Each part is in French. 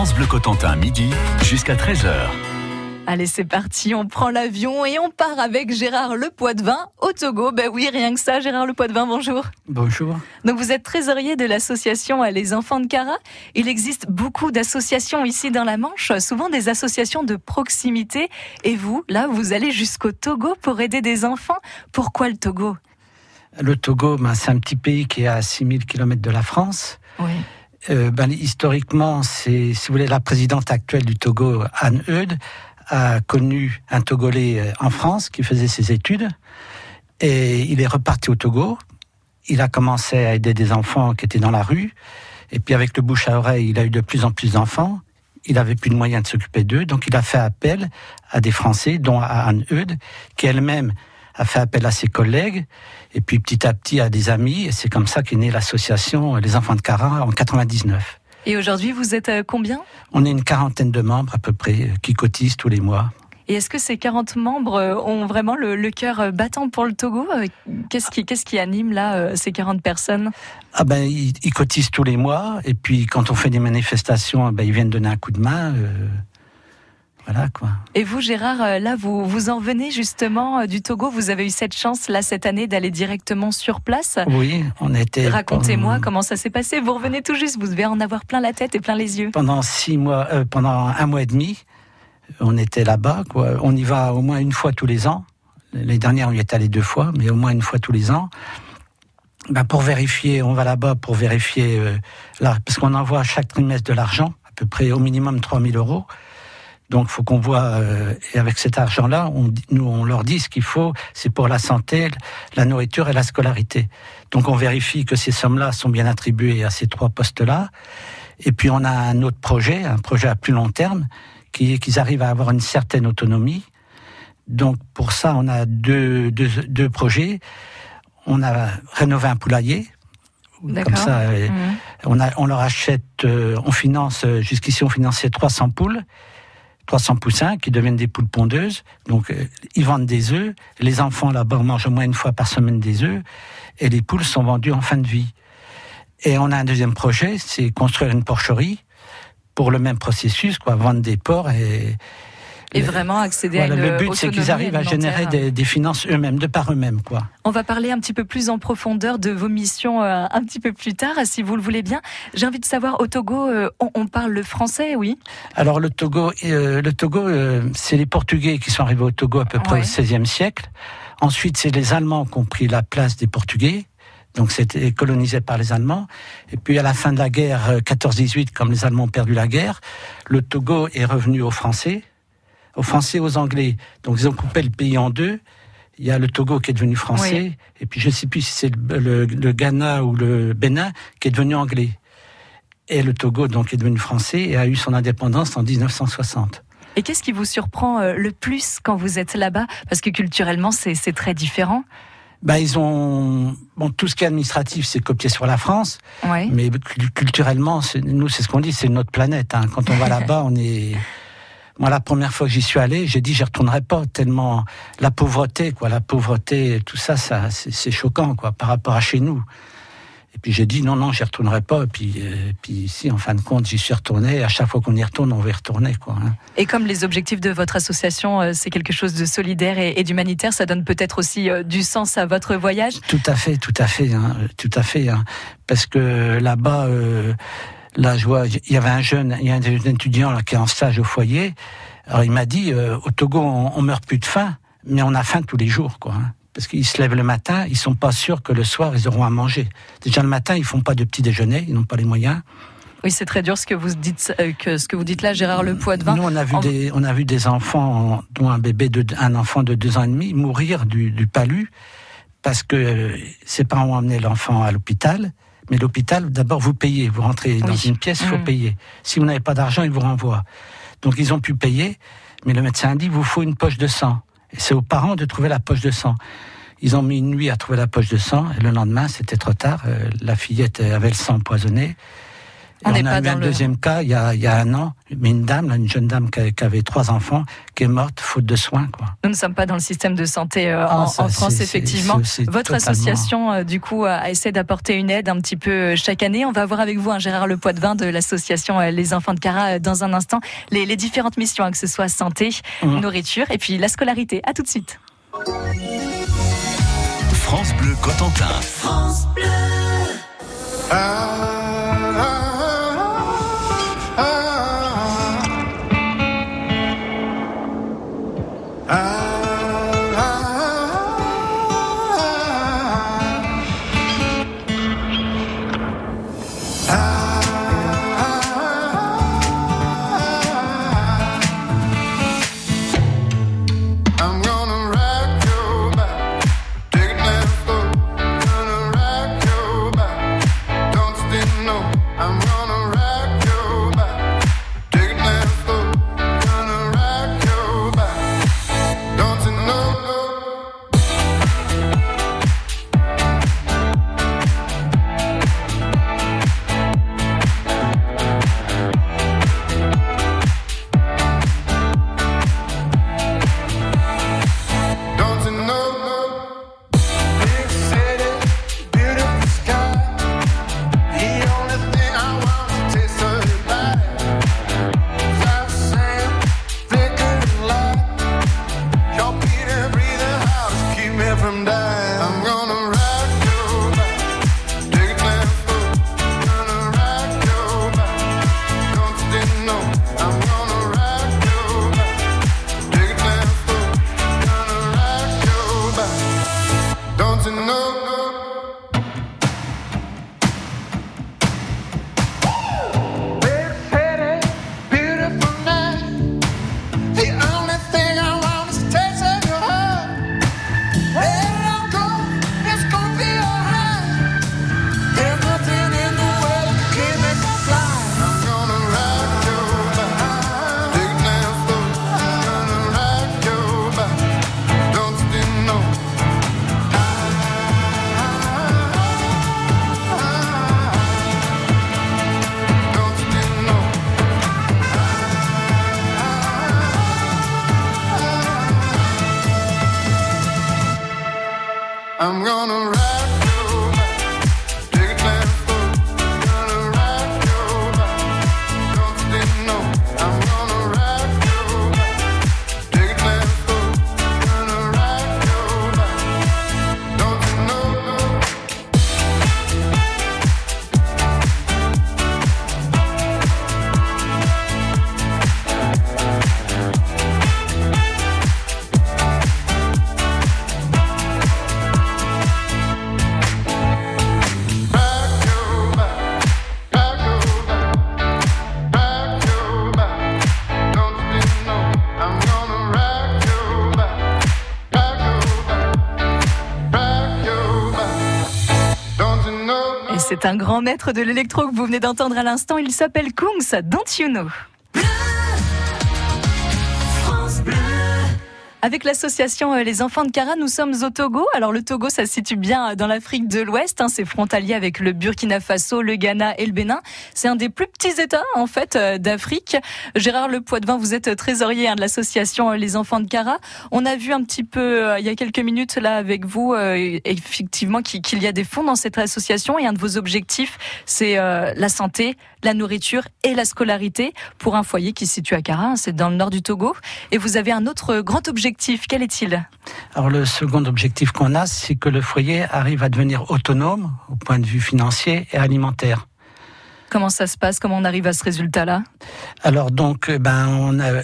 France Bleu Cotentin, midi jusqu'à 13h. Allez, c'est parti, on prend l'avion et on part avec Gérard Le Poitvin au Togo. Ben oui, rien que ça, Gérard Le Poitvin, bonjour. Bonjour. Donc vous êtes trésorier de l'association Les Enfants de Cara. Il existe beaucoup d'associations ici dans la Manche, souvent des associations de proximité. Et vous, là, vous allez jusqu'au Togo pour aider des enfants. Pourquoi le Togo? Le Togo, ben, c'est un petit pays qui est à 6000 km de la France. Oui. Euh, ben, historiquement, c'est, si vous voulez, la présidente actuelle du Togo, Anne Eudes, a connu un Togolais euh, en France qui faisait ses études et il est reparti au Togo. Il a commencé à aider des enfants qui étaient dans la rue et puis avec le bouche à oreille, il a eu de plus en plus d'enfants. Il avait plus de moyens de s'occuper d'eux, donc il a fait appel à des Français, dont à Anne Eudes, qui elle-même a fait appel à ses collègues, et puis petit à petit à des amis, et c'est comme ça qu'est née l'association Les Enfants de Cara en 99. Et aujourd'hui, vous êtes euh, combien? On est une quarantaine de membres à peu près euh, qui cotisent tous les mois. Et est-ce que ces 40 membres euh, ont vraiment le, cœur battant pour le Togo? Qu'est-ce qui, qu'est-ce qui anime là ces 40 personnes? Ah ben ils, cotisent tous les mois et puis quand on fait des manifestations, ben, ils viennent donner un coup de main. Et vous, Gérard, euh, là, vous, vous en venez justement euh, du Togo. Vous avez eu cette chance, là, cette année, d'aller directement sur place. Oui, on était. Racontez-moi comment ça s'est passé. Vous revenez tout juste, vous devez en avoir plein la tête et plein les yeux. Pendant six mois, euh, pendant un mois et demi, on était là-bas, quoi. On y va au moins une fois tous les ans. Les dernières, on y est allé deux fois, mais au moins une fois tous les ans. Ben, pour vérifier, on va là-bas pour vérifier, parce qu'on envoie chaque trimestre de l'argent, à peu près au minimum 3000 euros. Donc, il faut qu'on voit, euh, et avec cet argent-là, on, nous, on leur dit ce qu'il faut, c'est pour la santé, la nourriture et la scolarité. Donc, on vérifie que ces sommes-là sont bien attribuées à ces trois postes-là. Et puis, on a un autre projet, un projet à plus long terme, qui est qu'ils arrivent à avoir une certaine autonomie. Donc, pour ça, on a deux, deux, deux projets. On a rénové un poulailler, comme ça, euh, mmh. on, a, on leur achète, euh, on finance, jusqu'ici on finançait 300 poules, 300 poussins qui deviennent des poules pondeuses. Donc, euh, ils vendent des œufs. Les enfants là-bas mangent au moins une fois par semaine des œufs. Et les poules sont vendues en fin de vie. Et on a un deuxième projet, c'est construire une porcherie pour le même processus, quoi, vendre des porcs et, et vraiment accéder à une Le but, c'est qu'ils arrivent à générer des, finances eux-mêmes, de par eux-mêmes. quoi. On va parler un petit peu plus en profondeur de vos missions euh, un petit peu plus tard, si vous le voulez bien. J'ai envie de savoir, au Togo, euh, on, parle le français, oui? Alors le Togo, euh, le Togo c'est les Portugais qui sont arrivés au Togo à peu près au XVIe siècle. Ensuite, c'est les Allemands qui ont pris la place des Portugais. Donc c'était colonisé par les Allemands. Et puis à la fin de la guerre 14-18, comme les Allemands ont perdu la guerre, le Togo est revenu aux Français aux Français et aux Anglais. Donc ils ont coupé le pays en deux. Il y a le Togo qui est devenu français, et puis je ne sais plus si c'est le, Ghana ou le Bénin qui est devenu anglais. Et le Togo donc est devenu français et a eu son indépendance en 1960. Et qu'est-ce qui vous surprend euh, le plus quand vous êtes là-bas? Parce que culturellement, c'est très différent. Bah, ils ont bon tout ce qui est administratif, c'est copié sur la France. Mais culturellement, nous, c'est ce qu'on dit, c'est notre planète. Hein. Quand on va là-bas, on est moi, la première fois que j'y suis allé, j'ai dit j'y retournerai pas tellement la pauvreté, quoi, la pauvreté, tout ça, ça, c'est choquant, quoi, par rapport à chez nous. Et puis j'ai dit non, non, j'y retournerai pas. Et puis, euh, puis ici, en fin de compte, j'y suis retourné. À chaque fois qu'on y retourne, on va y retourner, quoi. Hein. Et comme les objectifs de votre association, euh, c'est quelque chose de solidaire et, d'humanitaire, ça donne peut-être aussi euh, du sens à votre voyage? Tout à fait, tout à fait, hein, tout à fait, hein, parce que là-bas. Là, je vois, il y avait un jeune, il y a un étudiant là, qui est en stage au foyer. Alors il m'a dit, euh, au Togo, on, meurt plus de faim, mais on a faim tous les jours, quoi. Hein. Parce qu'ils se lèvent le matin, ils sont pas sûrs que le soir ils auront à manger. Déjà le matin, ils font pas de petit déjeuner, ils n'ont pas les moyens. Oui, c'est très dur ce que vous dites, euh, que ce que vous dites là, Gérard Le Poitvin. Nous, on a vu des, on a vu des enfants, dont un bébé de, un enfant de deux ans et demi, mourir du, du palu parce que euh, ses parents ont amené l'enfant à l'hôpital mais l'hôpital, d'abord, vous payez. Vous rentrez dans une pièce, il faut mm. payer. Si vous n'avez pas d'argent, il vous renvoie. Donc, ils ont pu payer, mais le médecin a dit, vous faut une poche de sang. Et c'est aux parents de trouver la poche de sang. Ils ont mis une nuit à trouver la poche de sang, et le lendemain, c'était trop tard. Euh, la fillette avait le sang empoisonné. On n'est a pas eu dans un le- deuxième cas il y, a, il y a un an, mais une dame, là, une jeune dame qui, avait trois enfants, qui est morte faute de soins. Quoi. Nous ne sommes pas dans le système de santé euh, Ah, en, ça, en France, effectivement. Votre totalement- association, euh, du coup, a essayé d'apporter une aide un petit peu euh, chaque année. On va voir avec vous, un Gérard Le Poitvin de l'association euh, Les Enfants de Cara, euh, dans un instant, les, les différentes missions, hein, que ce soit santé, Mhm. nourriture et puis la scolarité. À tout de suite. France Bleu Cotentin. I'm un grand maître de l'électro que vous venez d'entendre à l'instant. Il s'appelle Kungs, Don't You. Avec l'association euh, Les Enfants de Cara, nous sommes au Togo. Alors le Togo, ça se situe bien euh, dans l'Afrique de l'Ouest. hein. C'est frontalier avec le Burkina Faso, le Ghana et le Bénin. C'est un des plus petits États en fait euh, d'Afrique. Gérard Le Poitvin, vous êtes trésorier hein, de l'association Les Enfants de Cara. On a vu un petit peu il y a quelques minutes là avec vous effectivement qu'il y a des fonds dans cette association et un de vos objectifs, c'est la santé, la nourriture et la scolarité pour un foyer qui se situe à Cara. hein. C'est dans le nord du Togo. Et vous avez un autre grand objectif. Quel est-il? Alors le second objectif qu'on a, c'est que le foyer arrive à devenir autonome au point de vue financier et alimentaire. Comment ça se passe? Comment on arrive à ce résultat-là? Alors donc, euh, ben, on a,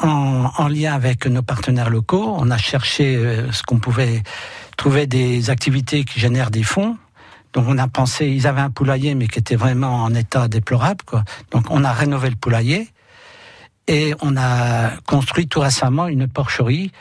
en, en lien avec nos partenaires locaux, on a cherché euh, ce qu'on pouvait trouver des activités qui génèrent des fonds. Donc on a pensé, ils avaient un poulailler mais qui était vraiment en état déplorable. Quoi. Donc on a rénové le poulailler et on a construit tout récemment une porcherie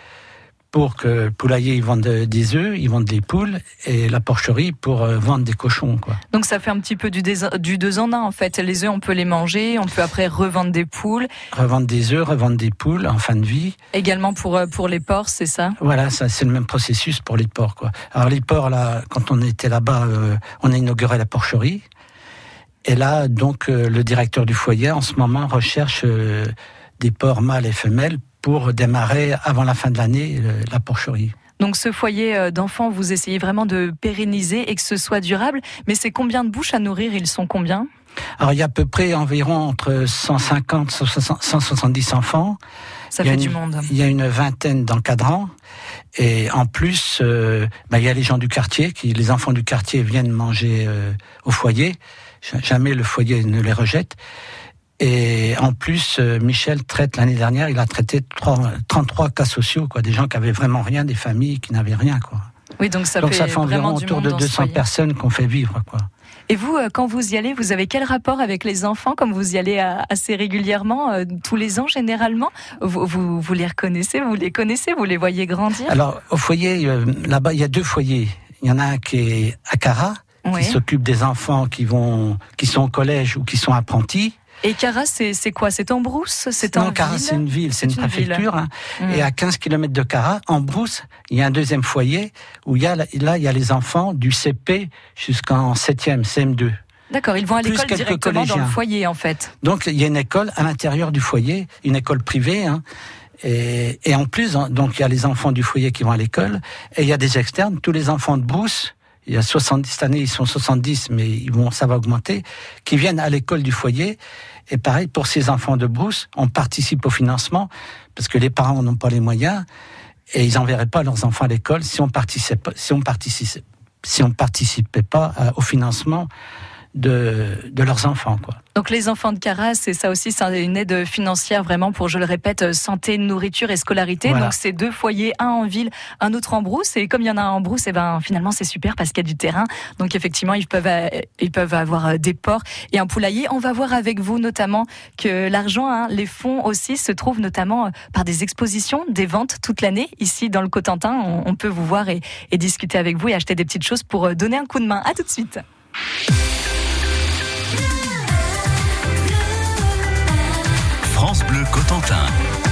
pour que le poulailler ils vendent des œufs, ils vendent des poules et la porcherie pour euh, vendre des cochons. Quoi. Donc ça fait un petit peu du, deux en un en fait. Les œufs, on peut les manger, on peut après revendre des poules. Revendre des œufs, revendre des poules en fin de vie. Également pour, euh, pour les porcs, c'est ça? Voilà, ça c'est le même processus pour les porcs. Quoi. Alors les porcs, là, quand on était là-bas, euh, on a inauguré la porcherie. Et là, donc, le directeur du foyer, en ce moment, recherche des porcs mâles et femelles pour démarrer avant la fin de l'année euh, la porcherie. Donc ce foyer euh, d'enfants, vous essayez vraiment de pérenniser et que ce soit durable. Mais c'est combien de bouches à nourrir? Ils sont combien? Alors, il y a à peu près environ entre 150 et 170 enfants. Ça Il fait une- du monde. Il y a une vingtaine d'encadrants. Et en plus, euh, bah, il y a les gens du quartier, qui, les enfants du quartier viennent manger euh, au foyer. Ja- Jamais le foyer ne les rejette. Et en plus, euh, Michel traite l'année dernière, il a traité trois- 33 cas sociaux, quoi, des gens qui avaient vraiment rien, des familles qui n'avaient rien, quoi. Oui, donc ça Donc fait ça fait environ autour de dans ce 200 foyer. personnes qu'on fait vivre, quoi. Et vous, euh, quand vous y allez, vous avez quel rapport avec les enfants Comme vous y allez euh, assez régulièrement, tous les ans généralement, vous, vous, vous les reconnaissez, vous les connaissez, vous les voyez grandir? Alors, au foyer, là-bas, il y a deux foyers. Il y en a un qui est à Cara, Oui. qui s'occupe des enfants qui vont, qui sont au collège ou qui sont apprentis. Et Cara, c'est quoi? C'est en brousse? C'est en non, Cara, ville? c'est une ville, c'est une, préfecture. hein. Mm. Et à 15 km de Cara, en Brousse, il y a un deuxième foyer où il y a, là, il y a les enfants du CP jusqu'en 7e, CM2. D'accord, ils vont à l'école quelques directement dans le collégiens. foyer en fait. Donc, il y a une école à l'intérieur du foyer, une école privée. hein. Et, et en plus, hein, donc, il y a les enfants du foyer qui vont à l'école. Et il y a des externes, tous les enfants de Brousse. Il y a 70, cette année, ils sont 70, mais ils vont, ça va augmenter, qui viennent à l'école du foyer. Et pareil, pour ces enfants de Brousse, on participe au financement, parce que les parents n'ont pas les moyens, et ils n'enverraient pas leurs enfants à l'école si on participait, si participait, pas à- au financement de, de leurs enfants, quoi. Donc les enfants de Cara, c'est ça aussi, c'est une aide financière vraiment pour, je le répète, euh, santé, nourriture et scolarité. Voilà. Donc c'est deux foyers, un en ville, un autre en brousse. Et comme il y en a un en brousse, et ben finalement c'est super parce qu'il y a du terrain. Donc effectivement ils peuvent euh, ils peuvent avoir euh, des porcs et un poulailler. On va voir avec vous notamment que l'argent, hein, les fonds aussi se trouvent notamment par des expositions, des ventes toute l'année ici dans le Cotentin. On, on peut vous voir et, et discuter avec vous et acheter des petites choses pour donner un coup de main. À tout de suite. Bleu Cotentin.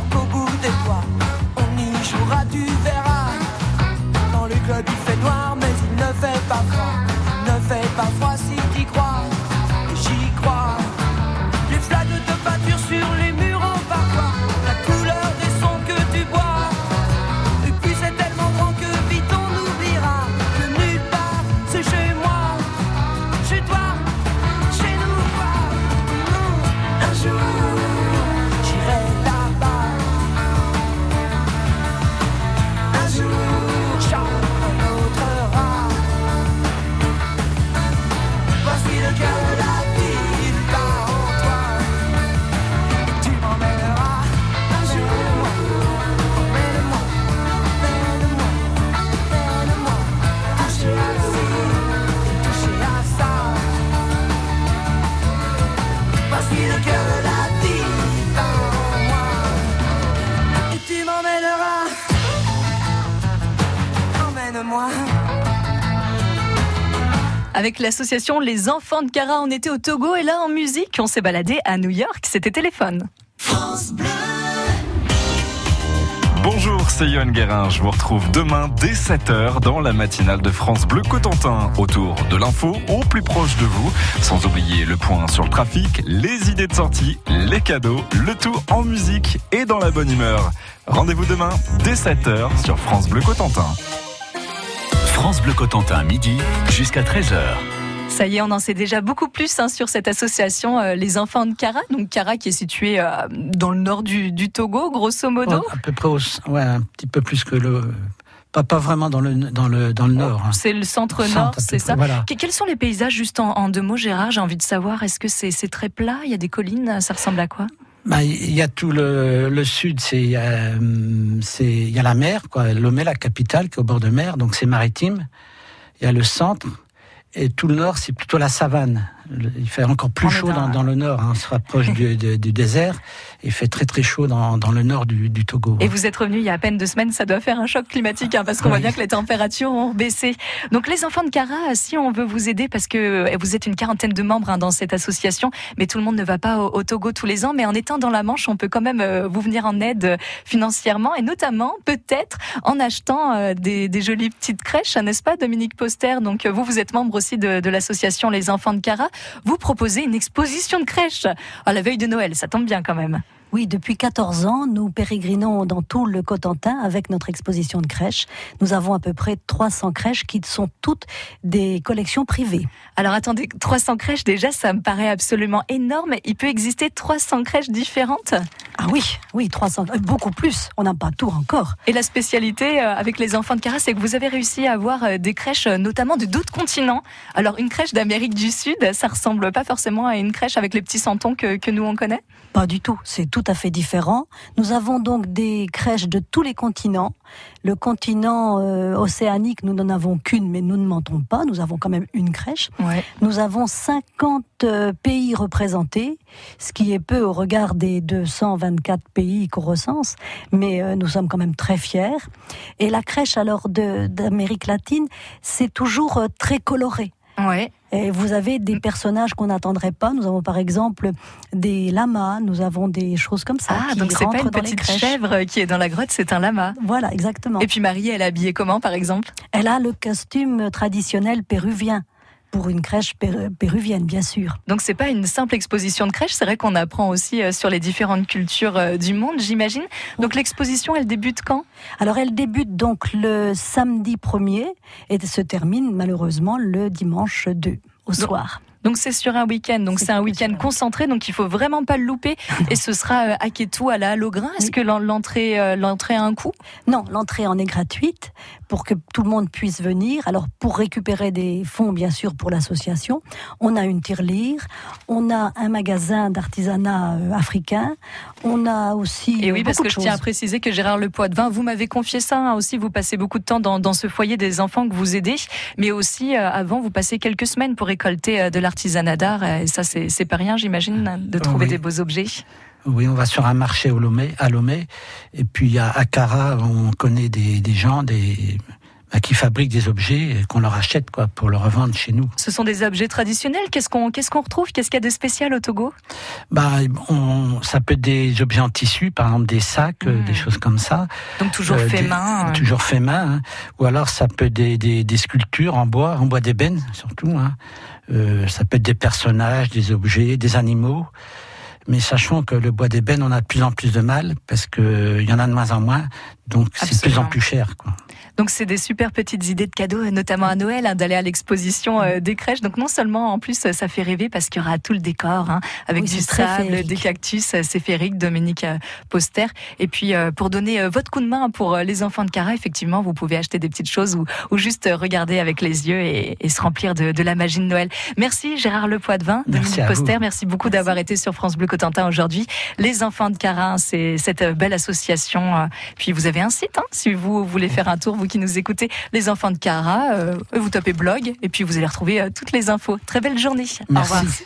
J'aurai New York au bout des doigts. On y jouera, tu verras. Dans le club il fait noir, mais il ne fait pas froid. Avec l'association Les Enfants de Cara, on était au Togo et là en musique, on s'est baladé à New York, c'était téléphone. Bonjour Bonjour, c'est Yohan Guérin. Je vous retrouve demain dès 7h dans la matinale de France Bleu Cotentin. Autour de l'info au plus proche de vous. Sans oublier le point sur le trafic, les idées de sortie, les cadeaux, le tout en musique et dans la bonne humeur. Rendez-vous demain dès 7h sur France Bleu Cotentin. France Bleu Cotentin, midi jusqu'à 13h. Ça y est, on en sait déjà beaucoup plus hein, sur cette association euh, Les Enfants de Cara. Donc Cara qui est située euh, dans le nord du, du Togo, grosso modo. Ouais, à peu près, au, ouais, un petit peu plus que le. Pas, pas vraiment dans le, dans le, dans le nord. hein. C'est le centre-nord, c'est ça. voilà. Quels sont les paysages, juste en, en deux mots, Gérard? J'ai envie de savoir, est-ce que c'est c'est très plat? Il y a des collines? Ça ressemble à quoi? Bah, Il y a tout le, sud, c'est euh, il y a la mer, quoi. Lomé, la capitale, qui est au bord de mer, donc c'est maritime. Il y a le centre. Et tout le nord, c'est plutôt la savane. Il fait encore plus On chaud dans- le nord. hein. On se rapproche du, du- du désert. Il fait très très chaud dans, dans le nord du, du Togo. Et vous êtes revenu il y a à peine deux semaines, ça doit faire un choc climatique, hein, parce qu'on voit bien que les températures ont baissé. Donc les enfants de Cara, si on veut vous aider, parce que euh, vous êtes une quarantaine de membres hein, dans cette association, mais tout le monde ne va pas au, au Togo tous les ans, mais en étant dans la Manche, on peut quand même euh, vous venir en aide euh, financièrement, et notamment peut-être en achetant euh, des, des jolies petites crèches, hein, n'est-ce pas Dominique Poster? Donc euh, vous, vous êtes membre aussi de, de l'association Les Enfants de Cara. Vous proposez une exposition de crèches à la veille de Noël, ça tombe bien quand même. Oui, depuis 14 ans, nous pérégrinons dans tout le Cotentin avec notre exposition de crèches. Nous avons à peu près 300 crèches qui sont toutes des collections privées. Alors attendez, 300 crèches déjà, ça me paraît absolument énorme. Il peut exister 300 crèches différentes? Ah oui, oui, 300, euh, beaucoup plus. On n'a pas tout encore. Et la spécialité euh, avec les enfants de Cara, c'est que vous avez réussi à avoir euh, des crèches, notamment de d'autres continents. Alors une crèche d'Amérique du Sud, ça ressemble pas forcément à une crèche avec les petits santons que, que nous on connaît? Pas du tout, c'est tout à fait différent. Nous avons donc des crèches de tous les continents. Le continent euh, océanique, nous n'en avons qu'une, mais nous ne mentons pas. Nous avons quand même une crèche. Ouais. Nous avons 50 euh, pays représentés, ce qui est peu au regard des 224 pays qu'on recense, mais euh, nous sommes quand même très fiers. Et la crèche alors d'Amérique latine, c'est toujours très coloré. Ouais. Et vous avez des personnages qu'on n'attendrait pas. Nous avons par exemple des lamas, nous avons des choses comme ça. Ah, qui donc c'est pas une petite chèvre qui est dans la grotte, c'est un lama. Voilà, exactement. Et puis Marie, elle est habillée comment par exemple? Elle a le costume traditionnel péruvien, pour une crèche péru- péruvienne, bien sûr. Donc c'est pas une simple exposition de crèche, c'est vrai qu'on apprend aussi euh, sur les différentes cultures euh, du monde, j'imagine. Donc l'exposition, elle débute quand? Alors elle débute donc le samedi 1er et se termine malheureusement le dimanche 2 au soir. Donc c'est sur un week-end, donc C'est un week-end concentré, donc il faut vraiment pas le louper. Et ce sera euh, à Kétou, à la Halograin. Est-ce Oui. que l'en- l'entrée, euh, l'entrée a un coût? Non, l'entrée en est gratuite pour que tout le monde puisse venir. Alors pour récupérer des fonds, bien sûr, pour l'association, on a une tirelire, on a un magasin d'artisanat euh, africain, on a aussi Et oui, parce que je tiens à préciser que Gérard Le Poitvin, vous m'avez confié ça hein, aussi. Vous passez beaucoup de temps dans, dans ce foyer des enfants que vous aidez, mais aussi euh, avant, vous passez quelques semaines pour récolter euh, de l'artisanat d'art. Et ça, c'est c'est pas rien, j'imagine, de trouver Oui. des beaux objets. Oui, on va sur un marché au Lomé, à Lomé. Et puis à Akara, on connaît des, des gens des, qui fabriquent des objets et qu'on leur achète quoi, pour le revendre chez nous. Ce sont des objets traditionnels. Qu'est-ce qu'on qu'est-ce qu'on retrouve? Qu'est-ce qu'il y a de spécial au Togo? Bah, on, ça peut être des objets en tissu, par exemple des sacs, euh, des choses comme ça. Donc toujours Euh, fait des- main. euh. Toujours fait main. hein. Ou alors ça peut être des, des, des sculptures en bois, en bois d'ébène surtout. Hein. Euh, ça peut être des personnages, des objets, des animaux. Mais sachons que le bois d'ébène, on a de plus en plus de mal parce que il y en a de moins en moins, donc c'est de plus en plus cher. Quoi. Donc c'est des super petites idées de cadeaux, euh, notamment à Noël, hein, d'aller à l'exposition euh, des crèches. Donc non seulement en plus euh, ça fait rêver parce qu'il y aura tout le décor hein, avec Oui, du sable, des cactus, euh, c'est féerique, Dominique euh, Poster. Et puis euh, pour donner euh, votre coup de main pour euh, les enfants de Cara, effectivement, vous pouvez acheter des petites choses ou, ou juste euh, regarder avec les yeux et, et se remplir de, de la magie de Noël. Merci Gérard Le Poitvin, Merci Dominique. Poster, merci beaucoup d'avoir été sur France Bleu Cotentin aujourd'hui. Les enfants de Cara, c'est cette euh, belle association. euh, Puis vous avez un site, hein, si vous voulez faire un tour, vous qui nous écoutez, les enfants de Cara, euh, vous tapez blog et puis vous allez retrouver euh, toutes les infos. Très belle journée. Au revoir. Merci.